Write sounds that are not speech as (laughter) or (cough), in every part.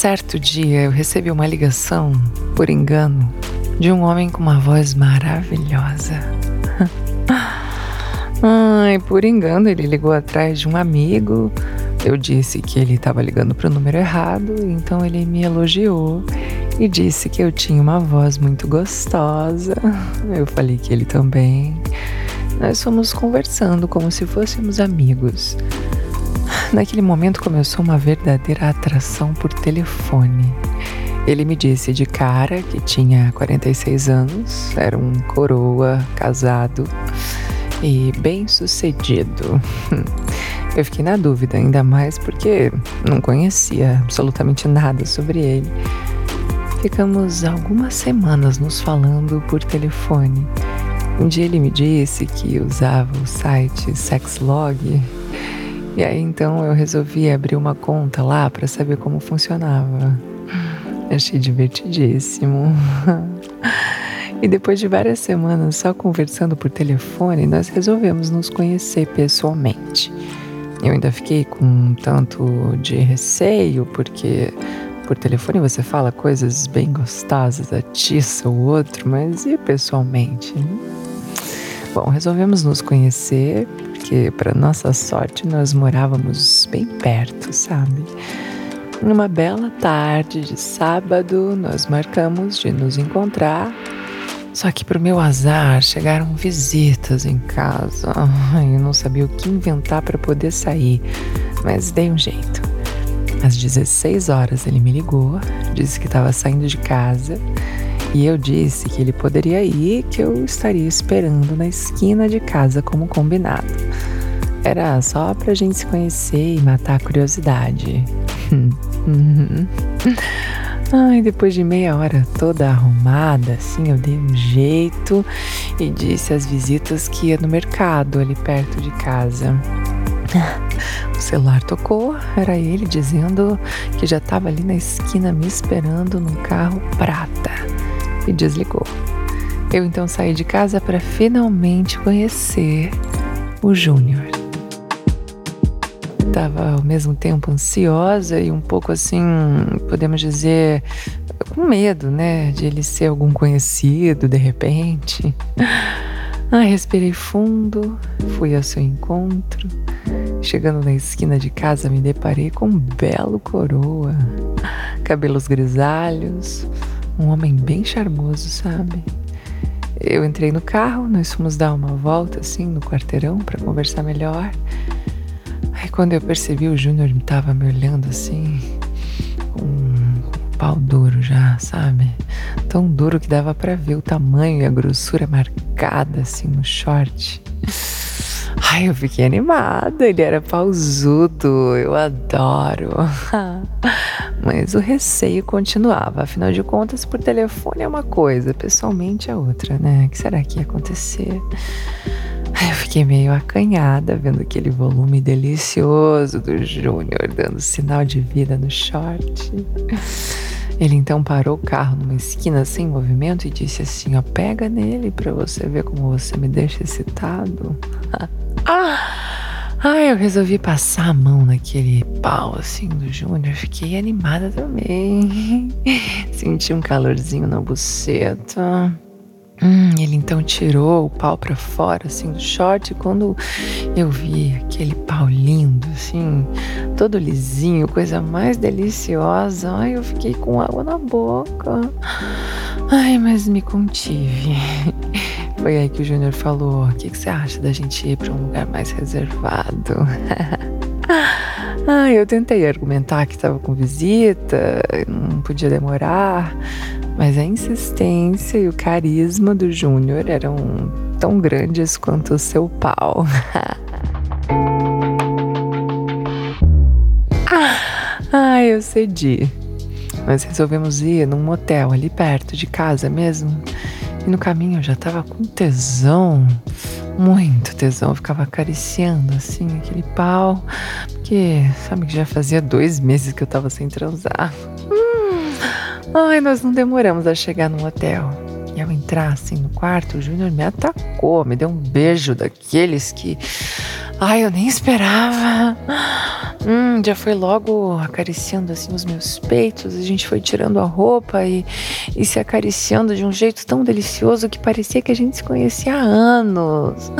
Certo dia eu recebi uma ligação, por engano, de um homem com uma voz maravilhosa. (laughs) Ai, por engano, ele ligou atrás de um amigo. Eu disse que ele estava ligando para o número errado, então ele me elogiou e disse que eu tinha uma voz muito gostosa. (laughs) Eu falei que ele também. Nós fomos conversando como se fôssemos amigos. Naquele momento começou uma verdadeira atração por telefone. Ele me disse de cara que tinha 46 anos, era um coroa, casado e bem sucedido. (laughs) Eu fiquei na dúvida, ainda mais porque não conhecia absolutamente nada sobre ele. Ficamos algumas semanas nos falando por telefone. Um dia ele me disse que usava o site Sexlog. E aí então eu resolvi abrir uma conta lá para saber como funcionava. Achei divertidíssimo. (laughs) E depois de várias semanas só conversando por telefone, nós resolvemos nos conhecer pessoalmente. Eu ainda fiquei com um tanto de receio, porque por telefone você fala coisas bem gostosas, atiça o outro, mas e pessoalmente? Bom, resolvemos nos conhecer, porque, para nossa sorte, nós morávamos bem perto, sabe? Numa bela tarde de sábado, nós marcamos de nos encontrar só que, para o meu azar, chegaram visitas em casa. Eu não sabia o que inventar para poder sair, mas dei um jeito. Às 16 horas ele me ligou, disse que estava saindo de casa e eu disse que ele poderia ir, que eu estaria esperando na esquina de casa como combinado. Era só pra gente se conhecer e matar a curiosidade. (laughs) Ai, depois de meia hora toda arrumada, assim, eu dei um jeito e disse às visitas que ia no mercado ali perto de casa. (laughs) O celular tocou, era ele dizendo que já estava ali na esquina me esperando num carro prata e desligou. Eu então saí de casa para finalmente conhecer o Júnior estava ao mesmo tempo ansiosa e um pouco assim, podemos dizer, com medo, né, de ele ser algum conhecido de repente. Ah, respirei fundo, fui ao seu encontro. Chegando na esquina de casa, me deparei com um belo coroa, cabelos grisalhos, um homem bem charmoso, sabe? Eu entrei no carro, nós fomos dar uma volta assim no quarteirão para conversar melhor. Aí quando eu percebi, o Júnior estava me olhando assim, com um pau duro já, sabe? Tão duro que dava para ver o tamanho e a grossura marcada assim no short. Ai, eu fiquei animada, ele era pausudo, eu adoro. (laughs) Mas o receio continuava, afinal de contas, por telefone é uma coisa, pessoalmente é outra, né? O que será que ia acontecer? Eu fiquei meio acanhada vendo aquele volume delicioso do Júnior dando sinal de vida no short. Ele então parou o carro numa esquina sem movimento e disse assim: ó, pega nele para você ver como você me deixa excitado. (laughs) ah! Ai, eu resolvi passar a mão naquele pau assim do Júnior. Fiquei animada também. (laughs) Senti um calorzinho na buceta. Hum, ele então tirou o pau para fora, assim, do short. E quando eu vi aquele pau lindo, assim, todo lisinho, coisa mais deliciosa, ai, eu fiquei com água na boca. Ai, mas me contive. (laughs) Foi aí que o Júnior falou: O que, que você acha da gente ir para um lugar mais reservado? (laughs) Ai, eu tentei argumentar que estava com visita, não podia demorar. Mas a insistência e o carisma do Júnior eram tão grandes quanto o seu pau. (laughs) Ai, eu cedi. Nós resolvemos ir num motel ali perto de casa mesmo. E no caminho eu já tava com tesão, muito tesão. Eu ficava acariciando assim aquele pau, porque sabe que já fazia dois meses que eu tava sem transar. Hum. Ai, nós não demoramos a chegar no hotel. E ao entrar assim no quarto, o Júnior me atacou, me deu um beijo daqueles que. Ai, eu nem esperava. Hum, já foi logo acariciando assim os meus peitos. A gente foi tirando a roupa e, e se acariciando de um jeito tão delicioso que parecia que a gente se conhecia há anos.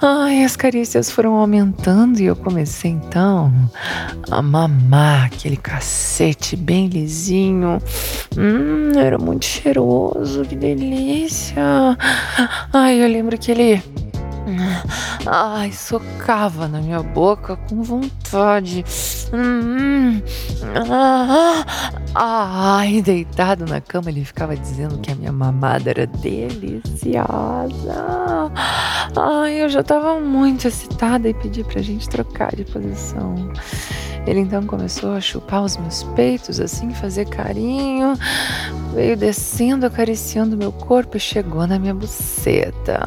Ai, as carícias foram aumentando e eu comecei então a mamar aquele cacete bem lisinho. Hum, era muito cheiroso, que delícia. Ai, eu lembro que ele Ai, socava na minha boca com vontade. Ah, ai, deitado na cama, ele ficava dizendo que a minha mamada era deliciosa. Ai, eu já tava muito excitada e pedi pra gente trocar de posição. Ele então começou a chupar os meus peitos, assim, fazer carinho. Veio descendo, acariciando meu corpo e chegou na minha buceta.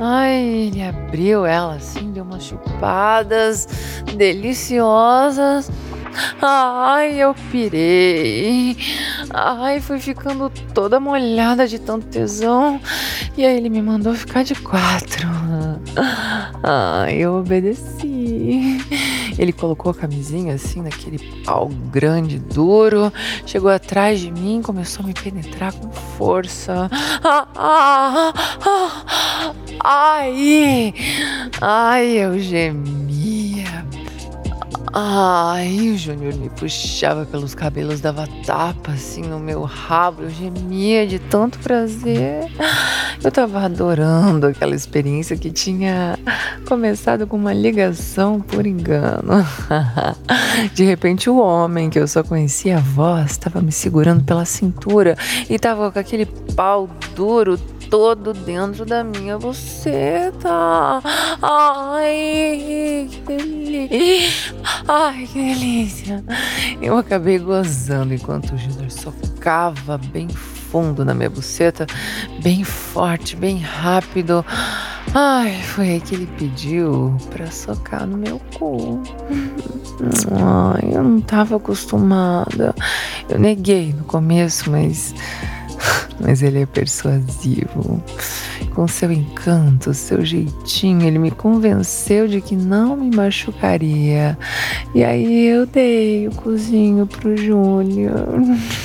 Ai, ele abriu ela assim, deu umas chupadas deliciosas. Ai, eu pirei. Ai, fui ficando toda molhada de tanto tesão. E aí ele me mandou ficar de quatro. Ai, eu obedeci. Ele colocou a camisinha assim naquele pau grande, duro, chegou atrás de mim, começou a me penetrar com força. Ah, ah, ah, ai, ai, eu gemia. Ai, o Júnior me puxava pelos cabelos, dava tapa assim no meu rabo, eu gemia de tanto prazer. Eu tava adorando aquela experiência que tinha começado com uma ligação por engano. (laughs) De repente, o homem que eu só conhecia a voz estava me segurando pela cintura e tava com aquele pau duro todo dentro da minha buceta. Ai, que delícia. Ai, que delícia. Eu acabei gozando enquanto o Júnior socava bem fundo na minha buceta, bem forte, bem rápido. Ai, foi aí que ele pediu pra socar no meu cu. Ai, eu não tava acostumada. Eu neguei no começo, mas (laughs) mas ele é persuasivo. Com seu encanto, seu jeitinho, ele me convenceu de que não me machucaria. E aí eu dei o cozinho pro Júnior.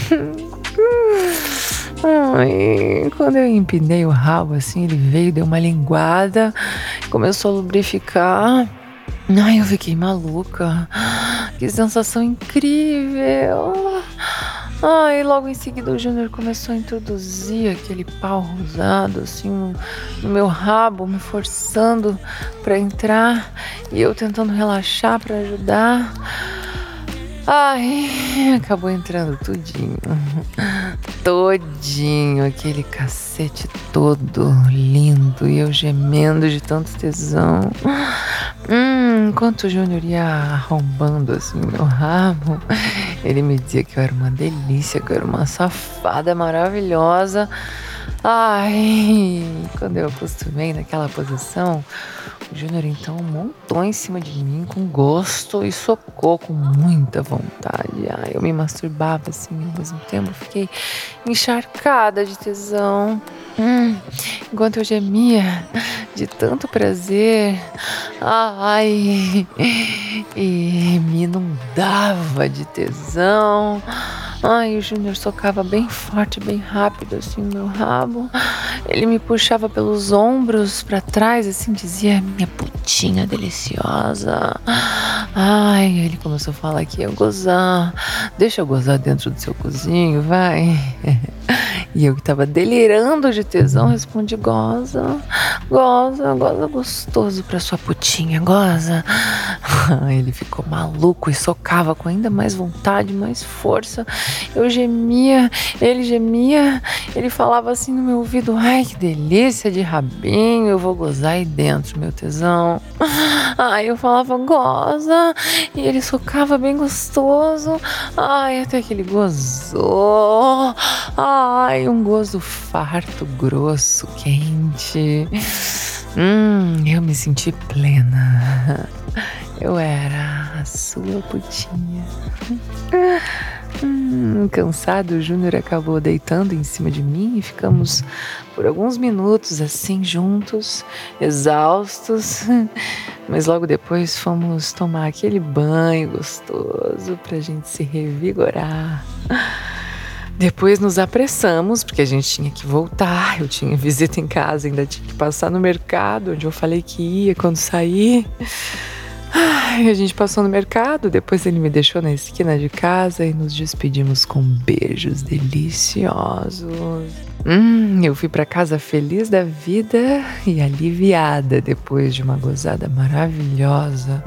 (laughs) Ai, quando eu empinei o rabo assim, ele veio, deu uma linguada, começou a lubrificar. Ai, eu fiquei maluca. (gasps) Que sensação incrível. Ah, e logo em seguida o Júnior começou a introduzir aquele pau rosado assim no, meu rabo, me forçando para entrar e eu tentando relaxar para ajudar. Ai, acabou entrando tudinho. (laughs) Todinho, aquele cacete todo lindo e eu gemendo de tanto tesão. Hum, enquanto o Júnior ia arrombando assim meu rabo, ele me dizia que eu era uma delícia, que eu era uma safada maravilhosa. Ai, quando eu acostumei naquela posição, o Júnior então montou em cima de mim com gosto e socou com muita vontade. Ai, eu me masturbava assim ao mesmo tempo, fiquei encharcada de tesão. Hum, enquanto eu gemia de tanto prazer, ai, e me inundava de tesão. Ai, o Júnior socava bem forte, bem rápido, assim, no meu rabo. Ele me puxava pelos ombros para trás, assim, dizia: Minha putinha deliciosa. Ai, ele começou a falar que ia gozar. Deixa eu gozar dentro do seu cozinho, vai. (laughs) E eu que tava delirando de tesão, respondi: goza, goza, goza gostoso pra sua putinha, goza. (laughs) Ele ficou maluco e socava com ainda mais vontade, mais força. Eu gemia, ele gemia, ele falava assim no meu ouvido: ai que delícia de rabinho, eu vou gozar aí dentro, meu tesão. (laughs) Ai, eu falava: goza, e ele socava bem gostoso. Ai, até que ele gozou. Ai, um gozo farto, grosso, quente. Hum, eu me senti plena. Eu era a sua putinha. Hum, cansado, o Júnior acabou deitando em cima de mim e ficamos por alguns minutos assim juntos, exaustos. Mas logo depois fomos tomar aquele banho gostoso pra gente se revigorar. Depois nos apressamos, porque a gente tinha que voltar. Eu tinha (laughs) visita em casa, ainda tinha que passar no mercado, onde eu falei que ia quando sair. Ai, a gente passou no mercado, depois ele me deixou na esquina de casa e nos despedimos com beijos deliciosos. Hum, eu fui para casa feliz da vida e aliviada depois de uma gozada maravilhosa.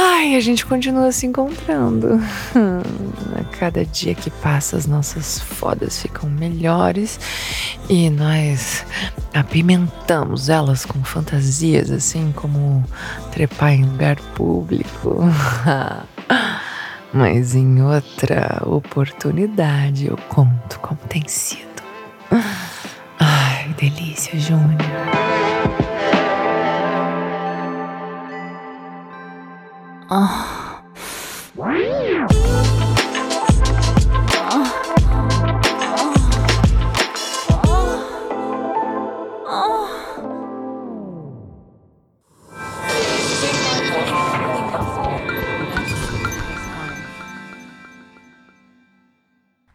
Ai, a gente continua se encontrando. (laughs) A cada dia que passa, as nossas fodas ficam melhores e nós apimentamos elas com fantasias, assim como trepar em lugar público. (laughs) Mas em outra oportunidade eu conto como tem sido. Ai, delícia, Júnior. 啊